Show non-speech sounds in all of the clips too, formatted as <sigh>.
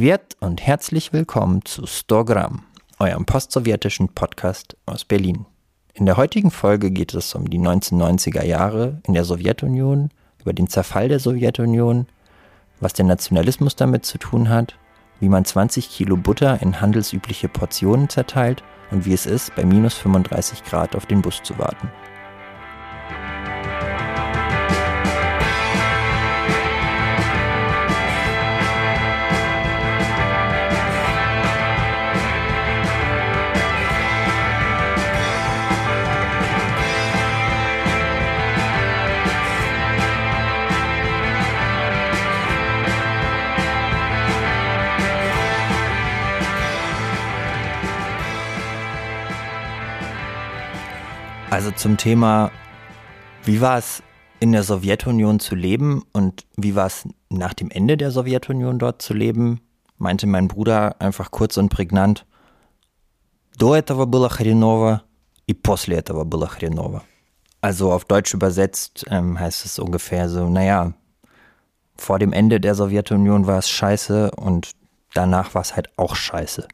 Privet und herzlich willkommen zu 100 Gramm, eurem postsowjetischen Podcast aus Berlin. In der heutigen Folge geht es um die 1990er Jahre in der Sowjetunion, über den Zerfall der Sowjetunion, was der Nationalismus damit zu tun hat, wie man 20 Kilo Butter in handelsübliche Portionen zerteilt und wie es ist, bei minus 35 Grad auf den Bus zu warten. Also zum Thema, wie war es in der Sowjetunion zu leben und wie war es nach dem Ende der Sowjetunion dort zu leben, meinte mein Bruder einfach kurz und prägnant, до этого было хреново и после этого было хреново. Also auf Deutsch übersetzt ähm, heißt es ungefähr so, naja, vor dem Ende der Sowjetunion war es scheiße und danach war es halt auch scheiße.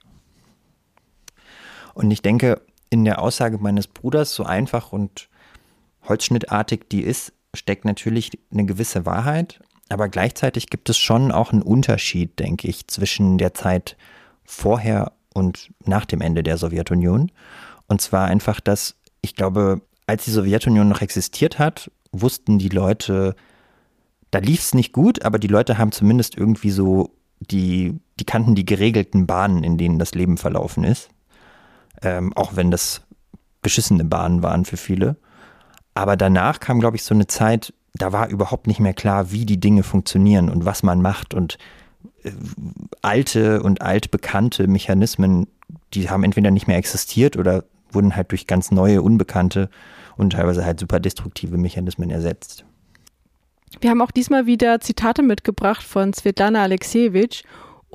Und ich denke, in der Aussage meines Bruders, so einfach und holzschnittartig die ist, steckt natürlich eine gewisse Wahrheit, aber gleichzeitig gibt es schon auch einen Unterschied, denke ich, zwischen der Zeit vorher und nach dem Ende der Sowjetunion. Und zwar einfach, dass ich glaube, als die Sowjetunion noch existiert hat, wussten die Leute, da lief es nicht gut, aber die Leute haben zumindest irgendwie so die, die kannten die geregelten Bahnen, in denen das Leben verlaufen ist ähm, auch wenn das beschissene Bahnen waren für viele. Aber danach kam, glaube ich, so eine Zeit, da war überhaupt nicht mehr klar, wie die Dinge funktionieren und was man macht und äh, alte und altbekannte Mechanismen, die haben entweder nicht mehr existiert oder wurden halt durch ganz neue, unbekannte und teilweise halt super destruktive Mechanismen ersetzt. Wir haben auch diesmal wieder Zitate mitgebracht von Svetlana Alexievich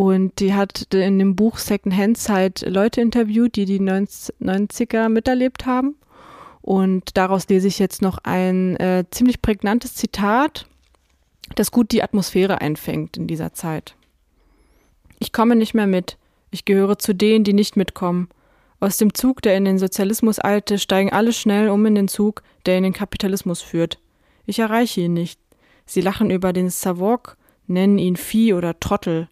und die hat in dem Buch Secondhand Zeit Leute interviewt, die die 90er miterlebt haben. Und daraus lese ich jetzt noch ein äh, ziemlich prägnantes Zitat, das gut die Atmosphäre einfängt in dieser Zeit. Ich komme nicht mehr mit. Ich gehöre zu denen, die nicht mitkommen. Aus dem Zug, der in den Sozialismus eilte, steigen alle schnell um in den Zug, der in den Kapitalismus führt. Ich erreiche ihn nicht. Sie lachen über den Savok, nennen ihn Vieh oder Trottel.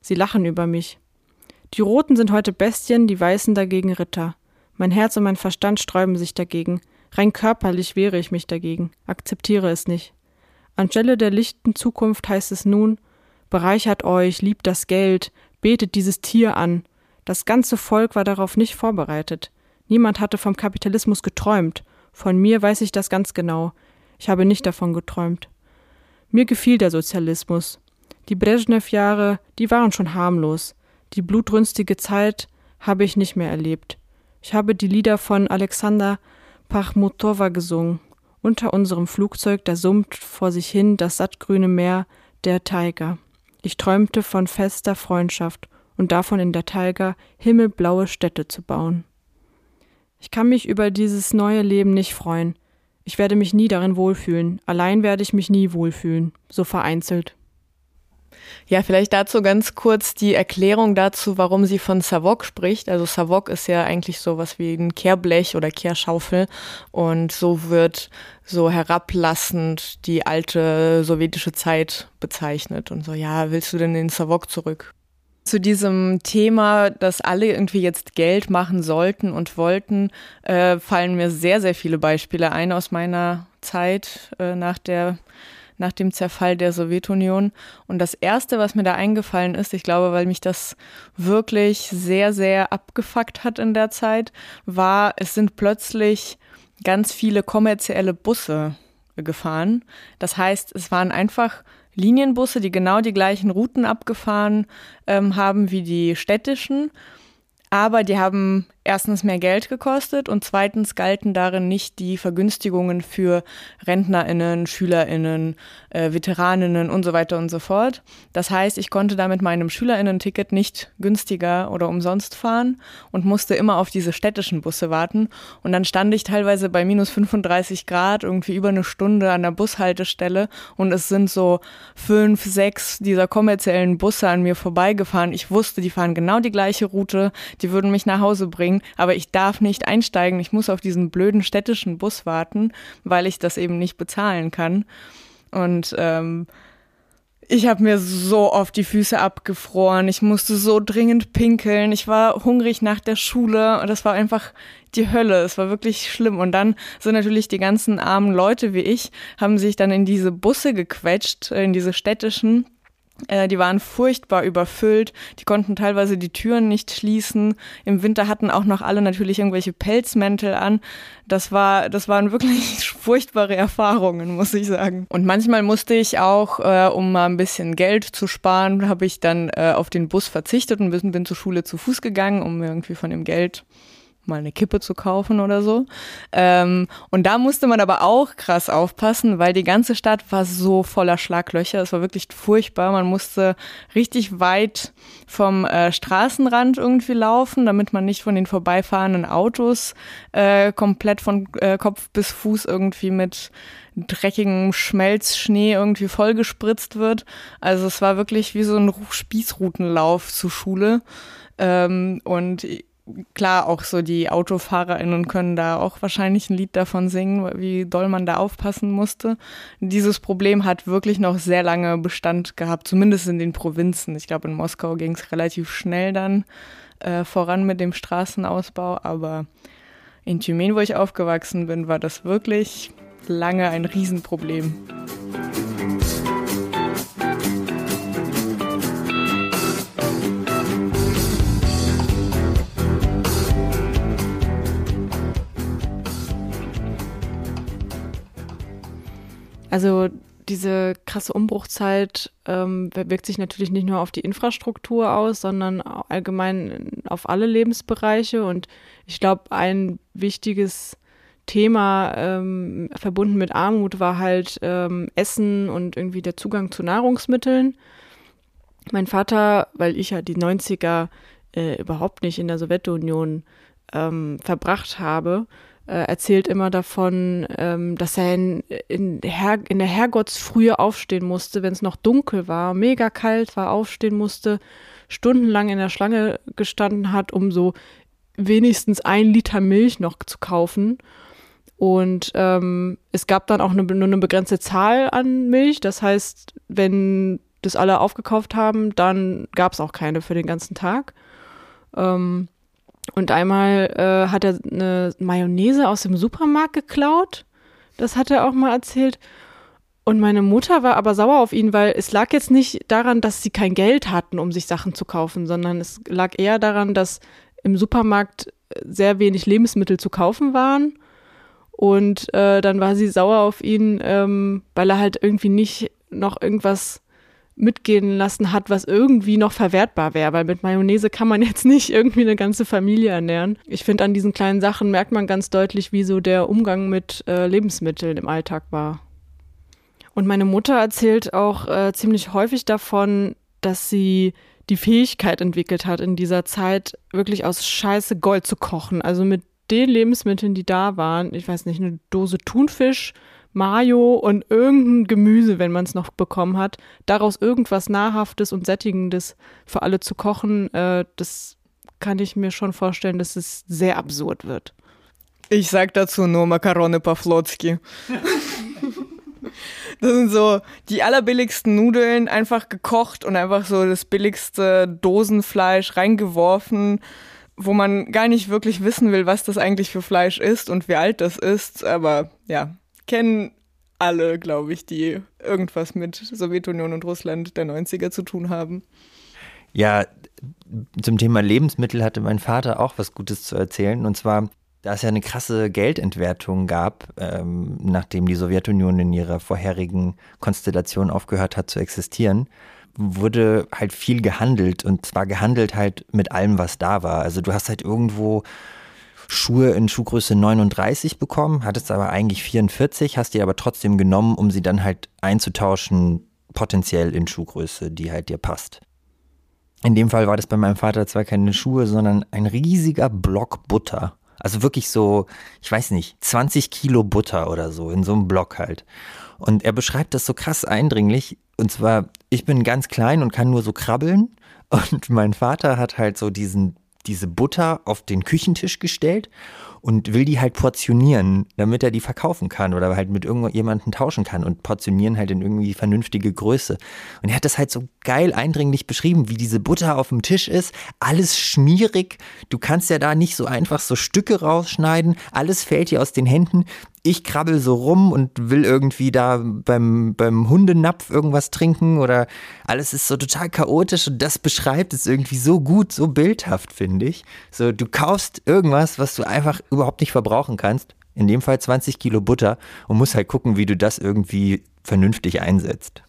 Sie lachen über mich. Die Roten sind heute Bestien, die Weißen dagegen Ritter. Mein Herz und mein Verstand sträuben sich dagegen. Rein körperlich wehre ich mich dagegen, akzeptiere es nicht. Anstelle der lichten Zukunft heißt es nun, bereichert euch, liebt das Geld, betet dieses Tier an. Das ganze Volk war darauf nicht vorbereitet. Niemand hatte vom Kapitalismus geträumt. Von mir weiß ich das ganz genau. Ich habe nicht davon geträumt. Mir gefiel der Sozialismus. Die Brezhnev-Jahre, die waren schon harmlos. Die blutrünstige Zeit habe ich nicht mehr erlebt. Ich habe die Lieder von Alexander Pachmutowa gesungen. Unter unserem Flugzeug, da summt vor sich hin das sattgrüne Meer der Taiga. Ich träumte von fester Freundschaft und davon in der Taiga himmelblaue Städte zu bauen. Ich kann mich über dieses neue Leben nicht freuen. Ich werde mich nie darin wohlfühlen. Allein werde ich mich nie wohlfühlen. So vereinzelt. Ja, vielleicht dazu ganz kurz die Erklärung dazu, warum sie von Savok spricht. Also Savok ist ja eigentlich sowas wie ein Kehrblech oder Kehrschaufel und so wird so herablassend die alte sowjetische Zeit bezeichnet und so, ja, willst du denn in Savok zurück? Zu diesem Thema, dass alle irgendwie jetzt Geld machen sollten und wollten, äh, fallen mir sehr, sehr viele Beispiele ein aus meiner Zeit äh, nach der nach dem Zerfall der Sowjetunion. Und das Erste, was mir da eingefallen ist, ich glaube, weil mich das wirklich sehr, sehr abgefuckt hat in der Zeit, war, es sind plötzlich ganz viele kommerzielle Busse gefahren. Das heißt, es waren einfach Linienbusse, die genau die gleichen Routen abgefahren ähm, haben wie die städtischen, aber die haben erstens mehr Geld gekostet und zweitens galten darin nicht die Vergünstigungen für Rentnerinnen, Schülerinnen, äh, Veteraninnen und so weiter und so fort. Das heißt, ich konnte da mit meinem Schülerinnen-Ticket nicht günstiger oder umsonst fahren und musste immer auf diese städtischen Busse warten. Und dann stand ich teilweise bei minus 35 Grad irgendwie über eine Stunde an der Bushaltestelle und es sind so fünf, sechs dieser kommerziellen Busse an mir vorbeigefahren. Ich wusste, die fahren genau die gleiche Route, die würden mich nach Hause bringen bringen, aber ich darf nicht einsteigen. Ich muss auf diesen blöden städtischen Bus warten, weil ich das eben nicht bezahlen kann. Und ähm, ich habe mir so oft die Füße abgefroren. Ich musste so dringend pinkeln. Ich war hungrig nach der Schule und das war einfach die Hölle. Es war wirklich schlimm. Und dann sind natürlich die ganzen armen Leute wie ich, haben sich dann in diese Busse gequetscht, in diese städtischen die waren furchtbar überfüllt, die konnten teilweise die Türen nicht schließen. Im Winter hatten auch noch alle natürlich irgendwelche Pelzmäntel an. Das war, das waren wirklich <laughs> furchtbare Erfahrungen, muss ich sagen. Und manchmal musste ich auch, äh, um mal ein bisschen Geld zu sparen, habe ich dann äh, auf den Bus verzichtet und bin, bin zur Schule zu Fuß gegangen, um irgendwie von dem Geld mal eine Kippe zu kaufen oder so. Ähm, und da musste man aber auch krass aufpassen, weil die ganze Stadt war so voller Schlaglöcher. Es war wirklich furchtbar. Man musste richtig weit vom äh, Straßenrand irgendwie laufen, damit man nicht von den vorbeifahrenden Autos äh, komplett von äh, Kopf bis Fuß irgendwie mit dreckigem Schmelzschnee irgendwie vollgespritzt wird. Also es war wirklich wie so ein Spießrutenlauf zur Schule. Ähm, und klar, auch so die AutofahrerInnen können da auch wahrscheinlich ein Lied davon singen, wie doll man da aufpassen musste. Dieses Problem hat wirklich noch sehr lange Bestand gehabt, zumindest in den Provinzen. Ich glaube, in Moskau ging es relativ schnell dann äh, voran mit dem Straßenausbau, aber in Thymen, wo ich aufgewachsen bin, war das wirklich lange ein Riesenproblem. Also diese krasse Umbruchzeit ähm, wirkt sich natürlich nicht nur auf die Infrastruktur aus, sondern allgemein auf alle Lebensbereiche. Und ich glaube, ein wichtiges Thema ähm, verbunden mit Armut war halt ähm, Essen und irgendwie der Zugang zu Nahrungsmitteln. Mein Vater, weil ich ja die 90er äh, überhaupt nicht in der Sowjetunion ähm, verbracht habe, erzählt immer davon, ähm, dass er in, in, Her in der Herrgottsfrühe aufstehen musste, wenn es noch dunkel war, mega kalt war, aufstehen musste, stundenlang in der Schlange gestanden hat, um so wenigstens ein Liter Milch noch zu kaufen. Und ähm, es gab dann auch eine, nur eine begrenzte Zahl an Milch. Das heißt, wenn das alle aufgekauft haben, dann gab es auch keine für den ganzen Tag. Ähm, und einmal äh, hat er eine Mayonnaise aus dem Supermarkt geklaut. Das hat er auch mal erzählt. Und meine Mutter war aber sauer auf ihn, weil es lag jetzt nicht daran, dass sie kein Geld hatten, um sich Sachen zu kaufen, sondern es lag eher daran, dass im Supermarkt sehr wenig Lebensmittel zu kaufen waren. Und äh, dann war sie sauer auf ihn, ähm, weil er halt irgendwie nicht noch irgendwas mitgehen lassen hat, was irgendwie noch verwertbar wäre, weil mit Mayonnaise kann man <laughs> jetzt nicht irgendwie eine ganze Familie ernähren. Ich finde, an diesen kleinen Sachen merkt man ganz deutlich, wie so der Umgang mit äh, Lebensmitteln im Alltag war. Und meine Mutter erzählt auch äh, ziemlich häufig davon, dass sie die Fähigkeit entwickelt hat, in dieser Zeit wirklich aus Scheiße Gold zu kochen. Also mit den Lebensmitteln, die da waren, ich weiß nicht, eine Dose Thunfisch, Mayo und irgendein Gemüse, wenn man es noch bekommen hat, daraus irgendwas Nahrhaftes und Sättigendes für alle zu kochen, äh, das kann ich mir schon vorstellen, dass es sehr absurd wird. Ich sag dazu nur Makarone Pawlowski. Das sind so die allerbilligsten Nudeln, einfach gekocht und einfach so das billigste Dosenfleisch reingeworfen, wo man gar nicht wirklich wissen will, was das eigentlich für Fleisch ist und wie alt das ist. Aber ja, kennen alle, glaube ich, die irgendwas mit Sowjetunion und Russland der 90er zu tun haben. Ja, zum Thema Lebensmittel hatte mein Vater auch was Gutes zu erzählen. Und zwar, da es ja eine krasse Geldentwertung gab, ähm, nachdem die Sowjetunion in ihrer vorherigen Konstellation aufgehört hat zu existieren, wurde halt viel gehandelt und zwar gehandelt halt mit allem, was da war. Also du hast halt irgendwo Schuhe in Schuhgröße 39 bekommen, hattest aber eigentlich 44, hast die aber trotzdem genommen, um sie dann halt einzutauschen, potenziell in Schuhgröße, die halt dir passt. In dem Fall war das bei meinem Vater zwar keine Schuhe, sondern ein riesiger Block Butter. Also wirklich so, ich weiß nicht, 20 Kilo Butter oder so in so einem Block halt. Und er beschreibt das so krass eindringlich. Und zwar, ich bin ganz klein und kann nur so krabbeln. Und mein Vater hat halt so diesen, diese Butter auf den Küchentisch gestellt und will die halt portionieren, damit er die verkaufen kann oder halt mit irgendjemandem tauschen kann und portionieren halt in irgendwie vernünftige Größe. Und er hat das halt so geil eindringlich beschrieben, wie diese Butter auf dem Tisch ist, alles schmierig, du kannst ja da nicht so einfach so Stücke rausschneiden, alles fällt dir aus den Händen ich krabbel so rum und will irgendwie da beim, beim Hundenapf irgendwas trinken oder alles ist so total chaotisch und das beschreibt es irgendwie so gut, so bildhaft, finde ich. So, du kaufst irgendwas, was du einfach überhaupt nicht verbrauchen kannst. In dem Fall 20 Kilo Butter und musst halt gucken, wie du das irgendwie vernünftig einsetzt.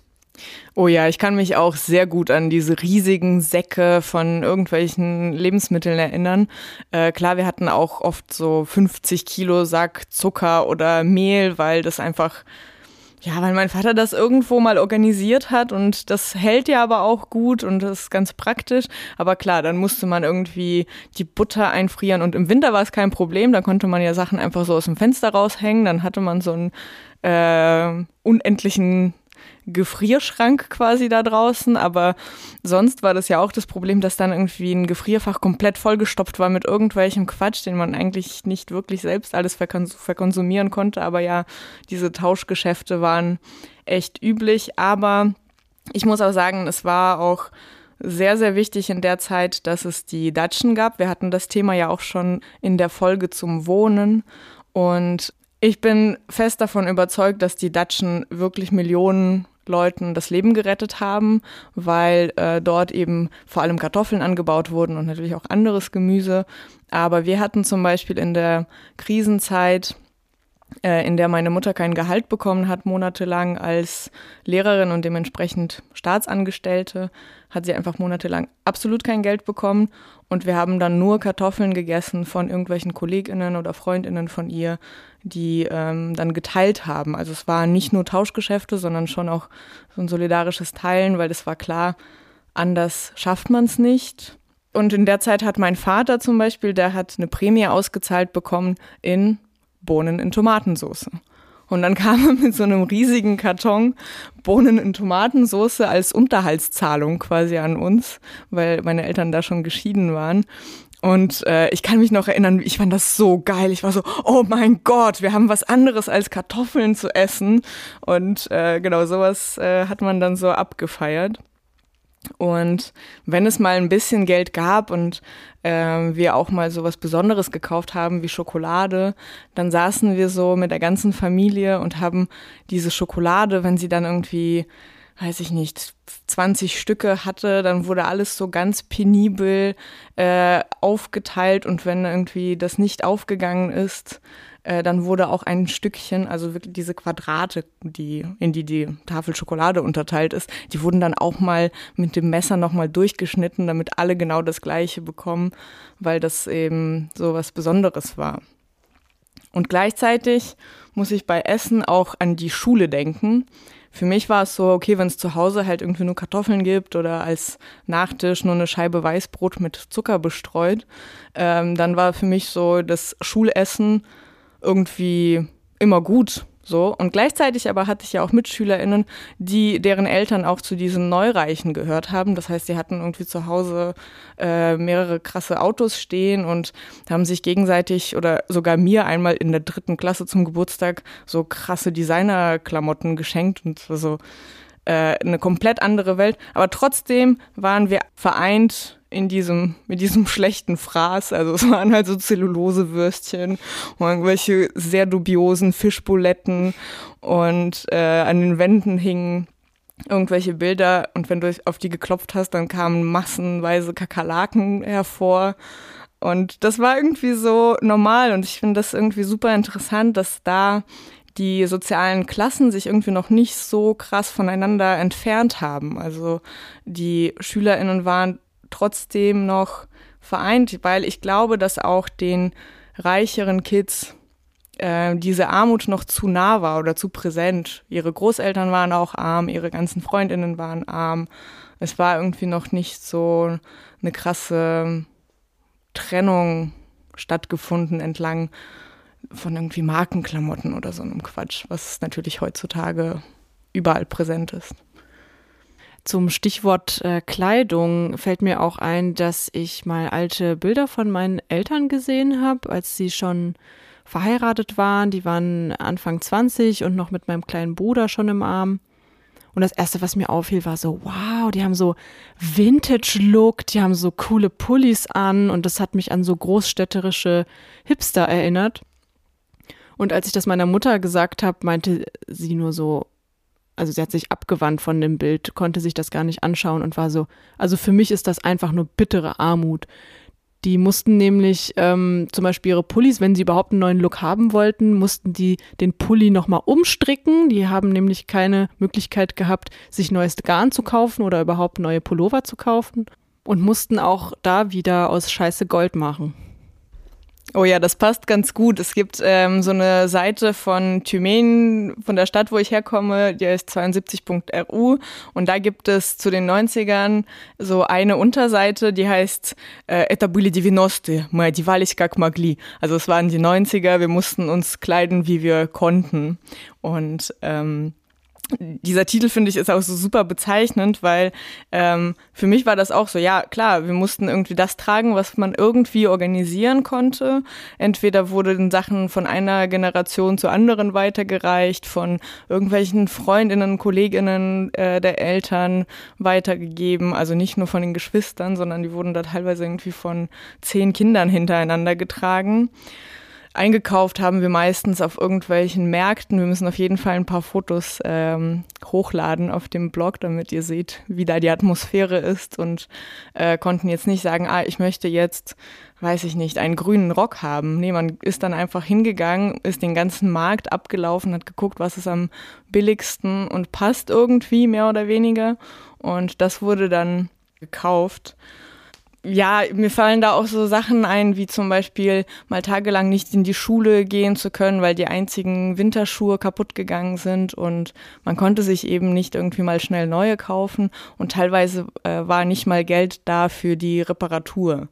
Oh ja, ich kann mich auch sehr gut an diese riesigen Säcke von irgendwelchen Lebensmitteln erinnern. Äh, klar, wir hatten auch oft so 50 Kilo Sack Zucker oder Mehl, weil das einfach, ja, weil mein Vater das irgendwo mal organisiert hat und das hält ja aber auch gut und das ist ganz praktisch. Aber klar, dann musste man irgendwie die Butter einfrieren und im Winter war es kein Problem, da konnte man ja Sachen einfach so aus dem Fenster raushängen, dann hatte man so einen äh, unendlichen Gefrierschrank quasi da draußen, aber sonst war das ja auch das Problem, dass dann irgendwie ein Gefrierfach komplett vollgestopft war mit irgendwelchem Quatsch, den man eigentlich nicht wirklich selbst alles verkonsumieren konnte, aber ja, diese Tauschgeschäfte waren echt üblich, aber ich muss auch sagen, es war auch sehr, sehr wichtig in der Zeit, dass es die Datschen gab. Wir hatten das Thema ja auch schon in der Folge zum Wohnen. Und ich bin fest davon überzeugt, dass die Datschen wirklich Millionen Leuten das Leben gerettet haben, weil äh, dort eben vor allem Kartoffeln angebaut wurden und natürlich auch anderes Gemüse. Aber wir hatten zum Beispiel in der Krisenzeit in der meine Mutter kein Gehalt bekommen hat, monatelang als Lehrerin und dementsprechend Staatsangestellte, hat sie einfach monatelang absolut kein Geld bekommen. Und wir haben dann nur Kartoffeln gegessen von irgendwelchen Kolleginnen oder Freundinnen von ihr, die ähm, dann geteilt haben. Also es waren nicht nur Tauschgeschäfte, sondern schon auch so ein solidarisches Teilen, weil es war klar, anders schafft man es nicht. Und in der Zeit hat mein Vater zum Beispiel, der hat eine Prämie ausgezahlt bekommen in Bohnen in Tomatensauce. Und dann <laughs> kam er mit so einem riesigen Karton Bohnen in Tomatensauce als Unterhaltszahlung quasi an uns, weil meine Eltern da schon geschieden waren. Und äh, ich kann mich noch erinnern, ich fand das so geil. Ich war so, oh mein Gott, wir haben was anderes als Kartoffeln zu essen. Und äh, genau sowas äh, hat man dann so abgefeiert. Und wenn es mal ein bisschen Geld gab und äh, wir auch mal so was Besonderes gekauft haben wie Schokolade, dann saßen wir so mit der ganzen Familie und haben diese Schokolade, wenn sie dann irgendwie, weiß ich nicht, 20 Stücke hatte, dann wurde alles so ganz penibel äh, aufgeteilt. Und wenn irgendwie das nicht aufgegangen ist, äh, dann wurde auch ein Stückchen, also wirklich diese Quadrate, die, in die die Tafel Schokolade unterteilt ist, die wurden dann auch mal mit dem Messer nochmal durchgeschnitten, damit alle genau das Gleiche bekommen, weil das eben so was Besonderes war. Und gleichzeitig muss ich bei Essen auch an die Schule denken. Für mich war es so, okay, wenn es zu Hause halt irgendwie nur Kartoffeln gibt oder als Nachtisch nur eine Scheibe Weißbrot mit Zucker bestreut, ähm, dann war für mich so das Schulessen irgendwie immer gut. So. Und gleichzeitig aber hatte ich ja auch MitschülerInnen, die, deren Eltern auch zu diesen Neureichen gehört haben. Das heißt, sie hatten irgendwie zu Hause äh, mehrere krasse Autos stehen und haben sich gegenseitig oder sogar mir einmal in der dritten Klasse zum Geburtstag so krasse Designerklamotten geschenkt und so äh, eine komplett andere Welt. Aber trotzdem waren wir vereint in diesem, mit diesem schlechten Fraß. Also <laughs> es waren halt so Zellulosewürstchen und irgendwelche sehr dubiosen Fischbuletten und äh, an den Wänden hingen irgendwelche Bilder und wenn du auf die geklopft hast, dann kamen massenweise Kakerlaken hervor. Und das war irgendwie so normal und ich finde das irgendwie super interessant, dass da die sozialen Klassen sich irgendwie noch nicht so krass voneinander entfernt haben. Also die Schülerinnen waren trotzdem noch vereint, weil ich glaube, dass auch den reicheren Kids äh, diese Armut noch zu nah war oder zu präsent. Ihre Großeltern waren auch arm, ihre ganzen Freundinnen waren arm. Es war irgendwie noch nicht so eine krasse Trennung stattgefunden entlang von irgendwie Markenklamotten oder so einem Quatsch, was natürlich heutzutage überall präsent ist. Zum Stichwort äh, Kleidung fällt mir auch ein, dass ich mal alte Bilder von meinen Eltern gesehen habe, als sie schon verheiratet waren. Die waren Anfang 20 und noch mit meinem kleinen Bruder schon im Arm. Und das erste, was mir auffiel, war so, wow, die haben so Vintage-Look, die haben so coole Pullis an und das hat mich an so großstädterische Hipster erinnert. Und als ich das meiner Mutter gesagt habe, meinte sie nur so, also sie hat sich abgewandt von dem Bild, konnte sich das gar nicht anschauen und war so, also für mich ist das einfach nur bittere Armut. Die mussten nämlich ähm, zum Beispiel ihre Pullis, wenn sie überhaupt einen neuen Look haben wollten, mussten die den Pulli nochmal umstricken. Die haben nämlich keine Möglichkeit gehabt, sich neues Garn zu kaufen oder überhaupt neue Pullover zu kaufen und mussten auch da wieder aus Scheiße Gold machen. Oh ja, das passt ganz gut. Es gibt ähm, so eine Seite von Thymen, von der Stadt, wo ich herkomme, die heißt 72.ru und da gibt es zu den 90ern so eine Unterseite, die heißt äh, Это были 90 мы одевались как могли. Also es waren die 90er, wir mussten uns kleiden, wie wir konnten. Und ähm, dieser Titel finde ich ist auch so super bezeichnend, weil ähm, für mich war das auch so, ja klar, wir mussten irgendwie das tragen, was man irgendwie organisieren konnte. Entweder wurden Sachen von einer Generation zur anderen weitergereicht, von irgendwelchen Freundinnen, Kolleginnen äh, der Eltern weitergegeben, also nicht nur von den Geschwistern, sondern die wurden da teilweise irgendwie von zehn Kindern hintereinander getragen. Eingekauft haben wir meistens auf irgendwelchen Märkten. Wir müssen auf jeden Fall ein paar Fotos ähm, hochladen auf dem Blog, damit ihr seht, wie da die Atmosphäre ist und äh, konnten jetzt nicht sagen, ah, ich möchte jetzt, weiß ich nicht, einen grünen Rock haben. Nee, man ist dann einfach hingegangen, ist den ganzen Markt abgelaufen, hat geguckt, was ist am billigsten und passt irgendwie mehr oder weniger. Und das wurde dann gekauft ja, mir fallen da auch so Sachen ein, wie zum Beispiel mal tagelang nicht in die Schule gehen zu können, weil die einzigen Winterschuhe kaputt gegangen sind und man konnte sich eben nicht irgendwie mal schnell neue kaufen und teilweise äh, war nicht mal Geld da für die Reparatur.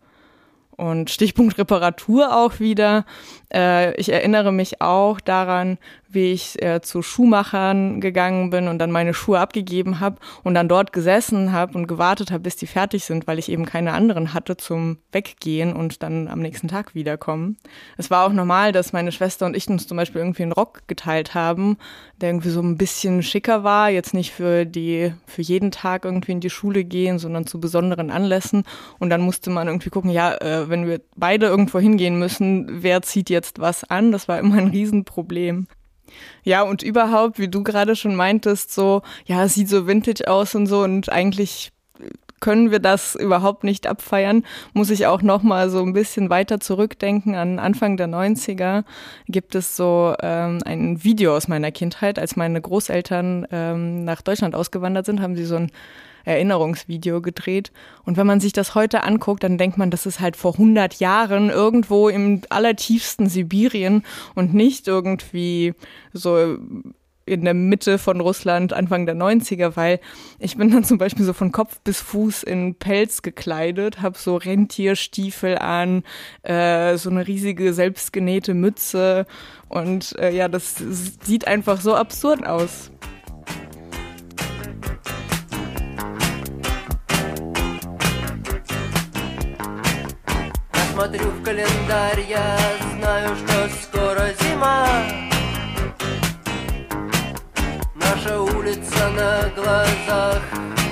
Und Stichpunkt Reparatur auch wieder. Äh, ich erinnere mich auch daran, wie ich äh, zu Schuhmachern gegangen bin und dann meine Schuhe abgegeben habe und dann dort gesessen habe und gewartet habe, bis die fertig sind, weil ich eben keine anderen hatte zum Weggehen und dann am nächsten Tag wiederkommen. Es war auch normal, dass meine Schwester und ich uns zum Beispiel irgendwie einen Rock geteilt haben, der irgendwie so ein bisschen schicker war, jetzt nicht für die, für jeden Tag irgendwie in die Schule gehen, sondern zu besonderen Anlässen. Und dann musste man irgendwie gucken, ja, äh, wenn wir beide irgendwo hingehen müssen, wer zieht jetzt was an? Das war immer ein Riesenproblem. Ja, und überhaupt, wie du gerade schon meintest, so, ja, es sieht so vintage aus und so und eigentlich können wir das überhaupt nicht abfeiern, muss ich auch noch mal so ein bisschen weiter zurückdenken. An Anfang der 90er gibt es so ähm, ein Video aus meiner Kindheit, als meine Großeltern ähm, nach Deutschland ausgewandert sind, haben sie so ein Erinnerungsvideo gedreht. Und wenn man sich das heute anguckt, dann denkt man, das ist halt vor 100 Jahren irgendwo im allertiefsten Sibirien und nicht irgendwie so in der Mitte von Russland Anfang der 90er, weil ich bin dann zum Beispiel so von Kopf bis Fuß in Pelz gekleidet, habe so Rentierstiefel an, äh, so eine riesige selbstgenähte Mütze und äh, ja, das sieht einfach so absurd aus. Смотрю в календарь, я знаю, что скоро зима. Наша улица на глазах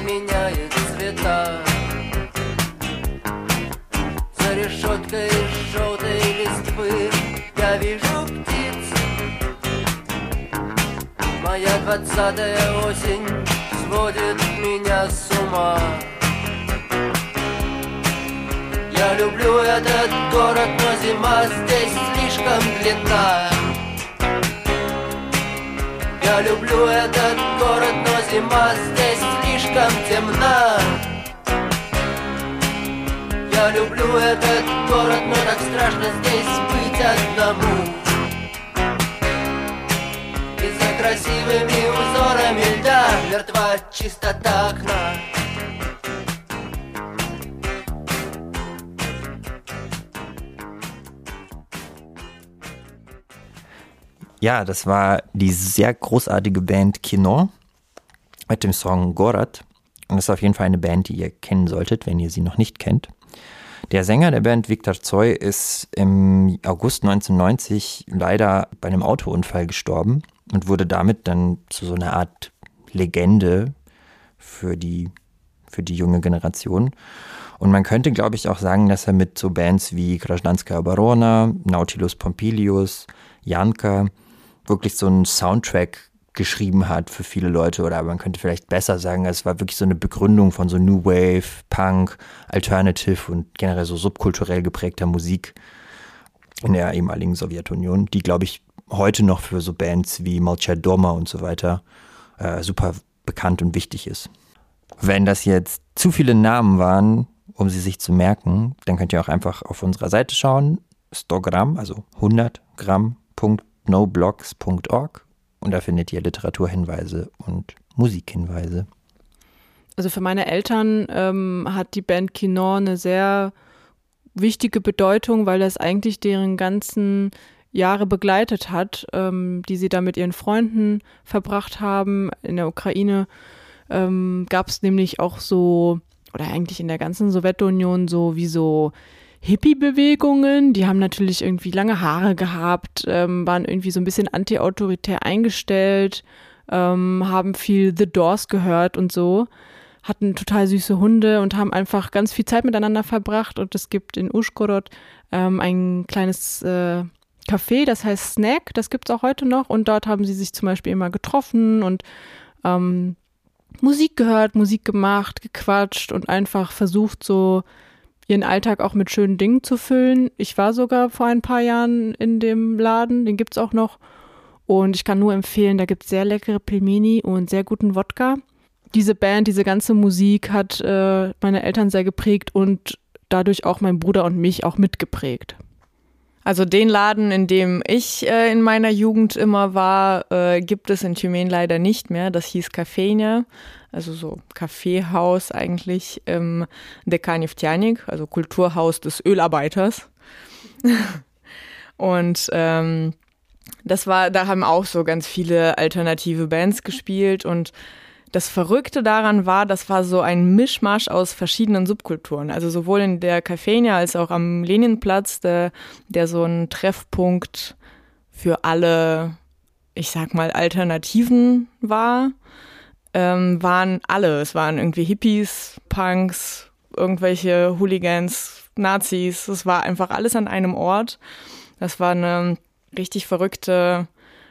меняет цвета. За решеткой желтой листвы я вижу птиц. Моя двадцатая осень сводит меня с ума. Люблю этот город, но зима здесь слишком длинна Я люблю этот город, но зима здесь слишком темна. Я люблю этот город, но так страшно здесь быть одному. И за красивыми узорами льда мертва чистота окна Ja, das war die sehr großartige Band Kino mit dem Song Gorat. Und das ist auf jeden Fall eine Band, die ihr kennen solltet, wenn ihr sie noch nicht kennt. Der Sänger der Band, Viktor Zoy, ist im August 1990 leider bei einem Autounfall gestorben und wurde damit dann zu so einer Art Legende für die, für die junge Generation. Und man könnte, glaube ich, auch sagen, dass er mit so Bands wie Krasnanska Barona, Nautilus Pompilius, Janka wirklich so einen Soundtrack geschrieben hat für viele Leute oder man könnte vielleicht besser sagen, es war wirklich so eine Begründung von so New Wave, Punk, Alternative und generell so subkulturell geprägter Musik in der ehemaligen Sowjetunion, die glaube ich heute noch für so Bands wie Molchad Doma und so weiter äh, super bekannt und wichtig ist. Wenn das jetzt zu viele Namen waren, um sie sich zu merken, dann könnt ihr auch einfach auf unserer Seite schauen, 100 Gramm, also 100 Gramm.noblogs.org und da findet ihr Literaturhinweise und Musikhinweise. Also für meine Eltern ähm, hat die Band Kinon eine sehr wichtige Bedeutung, weil das eigentlich deren ganzen Jahre begleitet hat, ähm, die sie da mit ihren Freunden verbracht haben. In der Ukraine ähm, gab es nämlich auch so, oder eigentlich in der ganzen Sowjetunion so wie so Hippie-Bewegungen. Die haben natürlich irgendwie lange Haare gehabt, ähm, waren irgendwie so ein bisschen anti-autoritär eingestellt, ähm, haben viel The Doors gehört und so, hatten total süße Hunde und haben einfach ganz viel Zeit miteinander verbracht. Und es gibt in Uschgorod ähm, ein kleines äh, Café, das heißt Snack, das gibt es auch heute noch. Und dort haben sie sich zum Beispiel immer getroffen und ähm, Musik gehört, Musik gemacht, gequatscht und einfach versucht, so ihren Alltag auch mit schönen Dingen zu füllen. Ich war sogar vor ein paar Jahren in dem Laden, den gibt es auch noch. Und ich kann nur empfehlen, da gibt es sehr leckere Pelmeni und sehr guten Wodka. Diese Band, diese ganze Musik hat äh, meine Eltern sehr geprägt und dadurch auch mein Bruder und mich auch mitgeprägt. Also den Laden, in dem ich äh, in meiner Jugend immer war, äh, gibt es in Thymen leider nicht mehr. Das hieß Cafenia, also so Kaffeehaus eigentlich im Dekanivtjanik, also Kulturhaus des Ölarbeiters. <laughs> Und ähm, das war, da haben auch so ganz viele alternative Bands gespielt und das Verrückte daran war, das war so ein Mischmasch aus verschiedenen Subkulturen. Also sowohl in der Cafenia als auch am Leninplatz, der, der so ein Treffpunkt für alle, ich sag mal, Alternativen war, ähm, waren alle. Es waren irgendwie Hippies, Punks, irgendwelche Hooligans, Nazis. Es war einfach alles an einem Ort. Das war eine richtig verrückte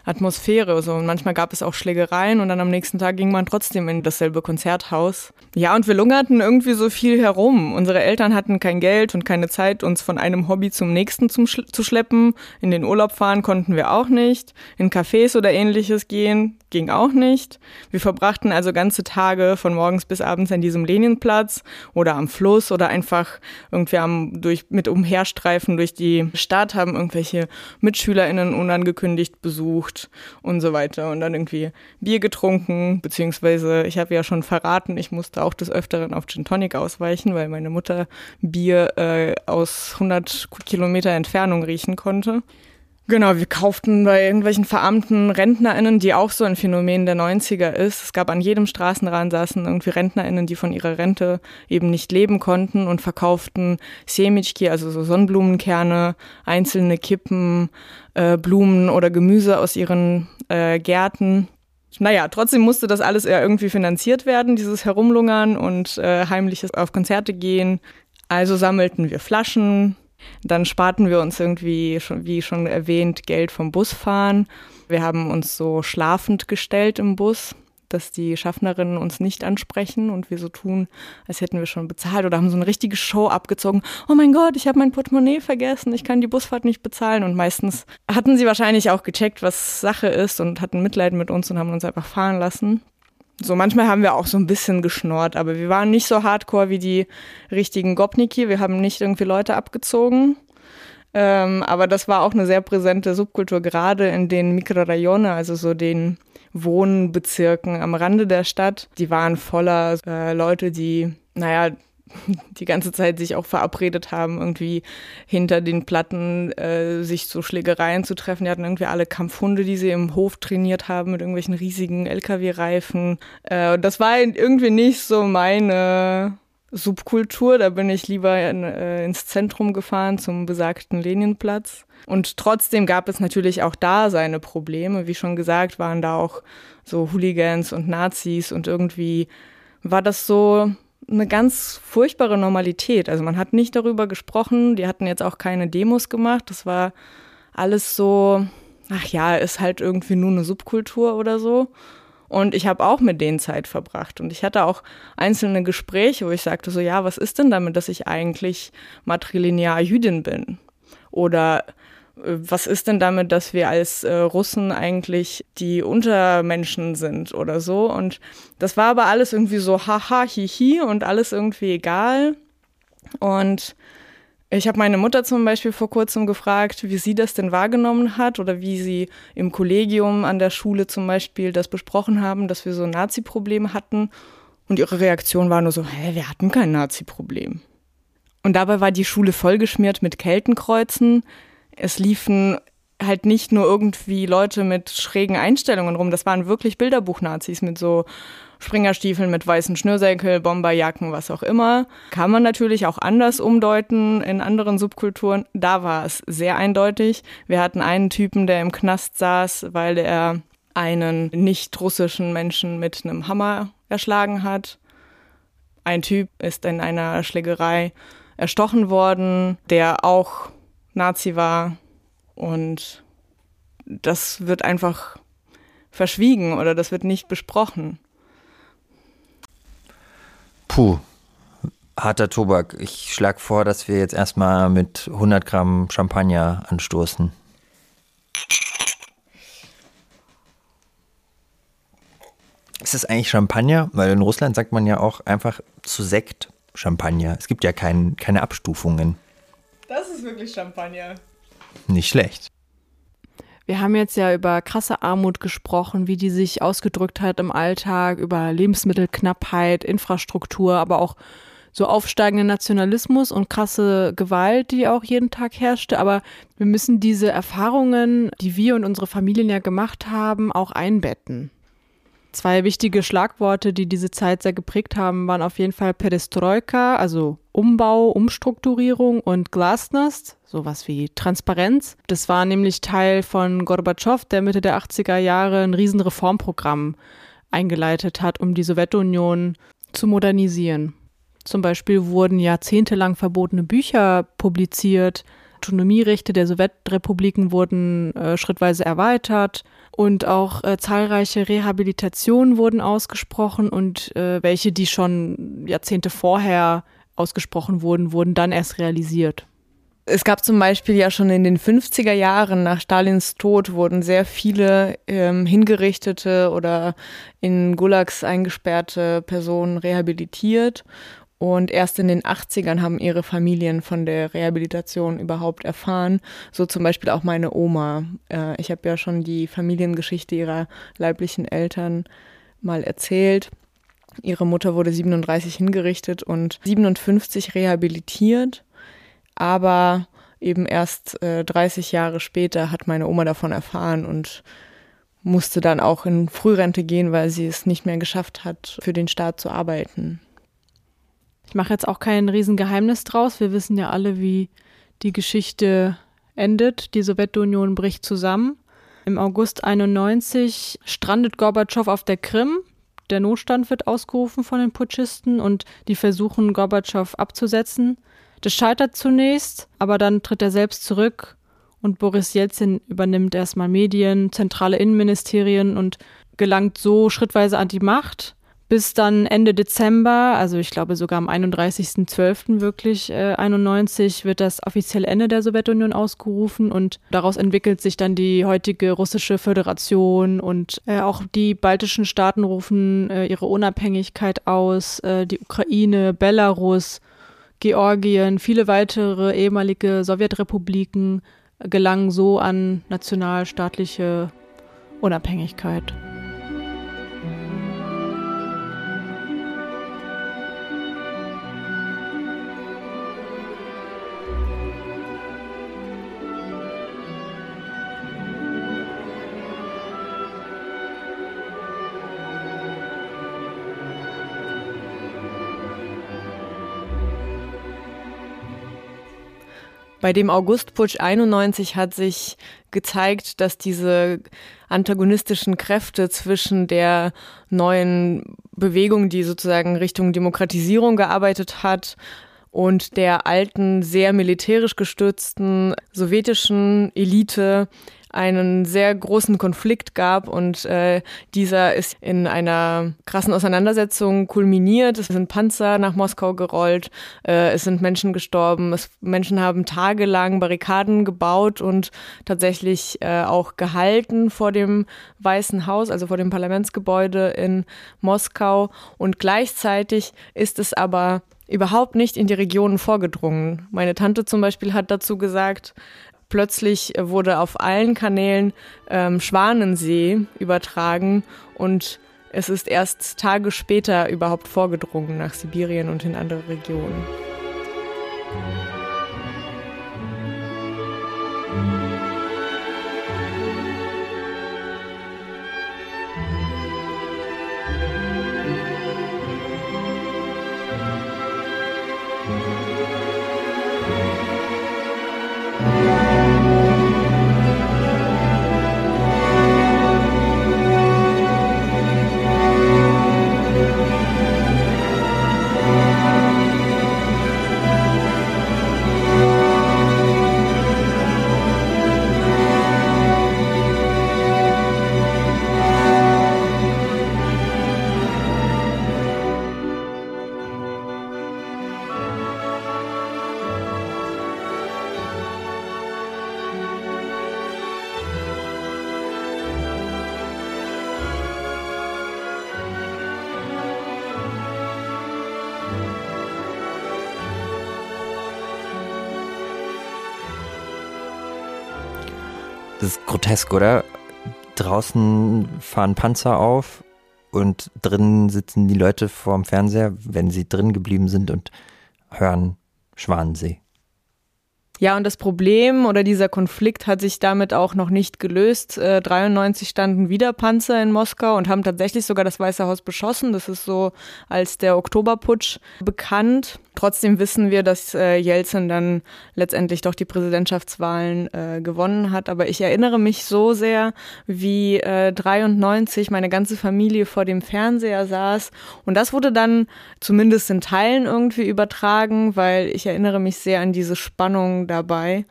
Atmosphäre. So. Manchmal gab es auch Schlägereien und dann am nächsten Tag ging man trotzdem in dasselbe Konzerthaus. Ja, und wir lungerten irgendwie so viel herum. Unsere Eltern hatten kein Geld und keine Zeit, uns von einem Hobby zum nächsten zum Sch zu schleppen. In den Urlaub fahren konnten wir auch nicht. In Cafés oder ähnliches gehen ging auch nicht. Wir verbrachten also ganze Tage von morgens bis abends an diesem Leninplatz oder am Fluss oder einfach irgendwie am, durch, mit Umherstreifen durch die Stadt, haben irgendwelche MitschülerInnen unangekündigt besucht und so weiter und dann irgendwie Bier getrunken, beziehungsweise ich habe ja schon verraten, ich musste auch des Öfteren auf Gin Tonic ausweichen, weil meine Mutter Bier äh, aus 100 Kilometer Entfernung riechen konnte. Genau, wir kauften bei irgendwelchen verarmten RentnerInnen, die auch so ein Phänomen der 90er ist. Es gab an jedem Straßenrand saßen irgendwie RentnerInnen, die von ihrer Rente eben nicht leben konnten und verkauften Semitschki, also so Sonnenblumenkerne, einzelne Kippen, äh, Blumen oder Gemüse aus ihren äh, Gärten. Naja, trotzdem musste das alles eher irgendwie finanziert werden, dieses Herumlungern und äh, heimliches auf Konzerte gehen. Also sammelten wir Flaschen, dann sparten wir uns irgendwie, wie schon erwähnt, Geld vom Busfahren. Wir haben uns so schlafend gestellt im Bus. dass die Schaffnerinnen uns nicht ansprechen und wir so tun, als hätten wir schon bezahlt oder haben so eine richtige Show abgezogen. Oh mein Gott, ich habe mein Portemonnaie vergessen, ich kann die Busfahrt nicht bezahlen. Und meistens hatten sie wahrscheinlich auch gecheckt, was Sache ist und hatten Mitleid mit uns und haben uns einfach fahren lassen. So manchmal haben wir auch so ein bisschen geschnort, aber wir waren nicht so hardcore wie die richtigen Gopniki. Wir haben nicht irgendwie Leute abgezogen. Ähm, aber das war auch eine sehr präsente Subkultur, gerade in den Mikrorayone, also so den Wohnbezirken am Rande der Stadt. Die waren voller äh, Leute, die, naja, die ganze Zeit sich auch verabredet haben, irgendwie hinter den Platten äh, sich zu Schlägereien zu treffen. Die hatten irgendwie alle Kampfhunde, die sie im Hof trainiert haben mit irgendwelchen riesigen LKW-Reifen. Äh, das war irgendwie nicht so meine Subkultur. Da bin ich lieber in, äh, ins Zentrum gefahren zum besagten Leninplatz. Und trotzdem gab es natürlich auch da seine Probleme. Wie schon gesagt, waren da auch so Hooligans und Nazis und irgendwie war das so eine ganz furchtbare Normalität. Also man hat nicht darüber gesprochen, die hatten jetzt auch keine Demos gemacht. Das war alles so, ach ja, ist halt irgendwie nur eine Subkultur oder so. Und ich habe auch mit denen Zeit verbracht. Und ich hatte auch einzelne Gespräche, wo ich sagte so, ja, was ist denn damit, dass ich eigentlich matrilinear Jüdin bin? Oder was ist denn damit, dass wir als äh, Russen eigentlich die Untermenschen sind oder so? Und das war aber alles irgendwie so haha, hihi und alles irgendwie egal. Und ich habe meine Mutter zum Beispiel vor kurzem gefragt, wie sie das denn wahrgenommen hat oder wie sie im Kollegium an der Schule zum Beispiel das besprochen haben, dass wir so Nazi-Probleme hatten. Und ihre Reaktion war nur so, hä, wir hatten kein Nazi-Problem. Und dabei war die Schule vollgeschmiert mit Keltenkreuzen, es liefen halt nicht nur irgendwie Leute mit schrägen Einstellungen rum, das waren wirklich Bilderbuch-Nazis mit so Springerstiefeln mit weißen Schnürsenkel, Bomberjacken, was auch immer. Kann man natürlich auch anders umdeuten in anderen Subkulturen. Da war es sehr eindeutig. Wir hatten einen Typen, der im Knast saß, weil er einen nicht russischen Menschen mit einem Hammer erschlagen hat. Ein Typ ist in einer Schlägerei erstochen worden, der auch Nazi war. Und das wird einfach verschwiegen oder das wird nicht besprochen. Puh, harter Tobak. Ich schlage vor, dass wir jetzt erstmal mit 100 Gramm Champagner anstoßen. Ist das eigentlich Champagner? Weil in Russland sagt man ja auch einfach zu Sekt Champagner. Es gibt ja kein, keine Abstufungen. Das ist wirklich Champagner. Nicht schlecht. Wir haben jetzt ja über krasse Armut gesprochen, wie die sich ausgedrückt hat im Alltag, über Lebensmittelknappheit, Infrastruktur, aber auch so aufsteigenden Nationalismus und krasse Gewalt, die auch jeden Tag herrschte. Aber wir müssen diese Erfahrungen, die wir und unsere Familien ja gemacht haben, auch einbetten. Zwei wichtige Schlagworte, die diese Zeit sehr geprägt haben, waren auf jeden Fall Perestroika, also Umbau, Umstrukturierung und Glasnost, sowas wie Transparenz. Das war nämlich Teil von Gorbatschow, der Mitte der 80er Jahre ein Riesenreformprogramm eingeleitet hat, um die Sowjetunion zu modernisieren. Zum Beispiel wurden jahrzehntelang verbotene Bücher publiziert, Autonomierechte der Sowjetrepubliken wurden äh, schrittweise erweitert und auch äh, zahlreiche Rehabilitationen wurden ausgesprochen und äh, welche, die schon Jahrzehnte vorher ausgesprochen wurden, wurden dann erst realisiert. Es gab zum Beispiel ja schon in den 50er Jahren nach Stalins Tod wurden sehr viele ähm, hingerichtete oder in Gulags eingesperrte Personen rehabilitiert und erst in den 80ern haben ihre Familien von der Rehabilitation überhaupt erfahren. So zum Beispiel auch meine Oma. Äh, ich habe ja schon die Familiengeschichte ihrer leiblichen Eltern mal erzählt. Ihre Mutter wurde 37 hingerichtet und 57 rehabilitiert. Aber eben erst äh, 30 Jahre später hat meine Oma davon erfahren und musste dann auch in Frührente gehen, weil sie es nicht mehr geschafft hat, für den Staat zu arbeiten. Ich mache jetzt auch kein Riesengeheimnis draus. Wir wissen ja alle, wie die Geschichte endet. Die Sowjetunion bricht zusammen. Im August 91 strandet Gorbatschow auf der Krim. Der Notstand wird ausgerufen von den Putschisten und die versuchen, Gorbatschow abzusetzen. Das scheitert zunächst, aber dann tritt er selbst zurück und Boris Jelzin übernimmt erstmal Medien, zentrale Innenministerien und gelangt so schrittweise an die Macht bis dann Ende Dezember, also ich glaube sogar am 31.12. wirklich äh, 91 wird das offizielle Ende der Sowjetunion ausgerufen und daraus entwickelt sich dann die heutige russische Föderation und äh, auch die baltischen Staaten rufen äh, ihre Unabhängigkeit aus, äh, die Ukraine, Belarus, Georgien, viele weitere ehemalige Sowjetrepubliken gelangen so an nationalstaatliche Unabhängigkeit. Bei dem Augustputsch 91 hat sich gezeigt, dass diese antagonistischen Kräfte zwischen der neuen Bewegung, die sozusagen Richtung Demokratisierung gearbeitet hat, und der alten, sehr militärisch gestützten sowjetischen Elite einen sehr großen Konflikt gab und äh, dieser ist in einer krassen Auseinandersetzung kulminiert. Es sind Panzer nach Moskau gerollt, äh, es sind Menschen gestorben, es, Menschen haben tagelang Barrikaden gebaut und tatsächlich äh, auch gehalten vor dem Weißen Haus, also vor dem Parlamentsgebäude in Moskau und gleichzeitig ist es aber überhaupt nicht in die Regionen vorgedrungen. Meine Tante zum Beispiel hat dazu gesagt, Plötzlich wurde auf allen Kanälen ähm, Schwanensee übertragen und es ist erst Tage später überhaupt vorgedrungen nach Sibirien und in andere Regionen. Das ist grotesk, oder? Draußen fahren Panzer auf und drinnen sitzen die Leute vorm Fernseher, wenn sie drin geblieben sind und hören Schwanensee. Ja, und das Problem oder dieser Konflikt hat sich damit auch noch nicht gelöst. Äh, 93 standen wieder Panzer in Moskau und haben tatsächlich sogar das Weiße Haus beschossen. Das ist so als der Oktoberputsch bekannt. Trotzdem wissen wir, dass äh, Jelzin dann letztendlich doch die Präsidentschaftswahlen äh, gewonnen hat. Aber ich erinnere mich so sehr, wie äh, 93 meine ganze Familie vor dem Fernseher saß. Und das wurde dann zumindest in Teilen irgendwie übertragen, weil ich erinnere mich sehr an diese Spannung dabei.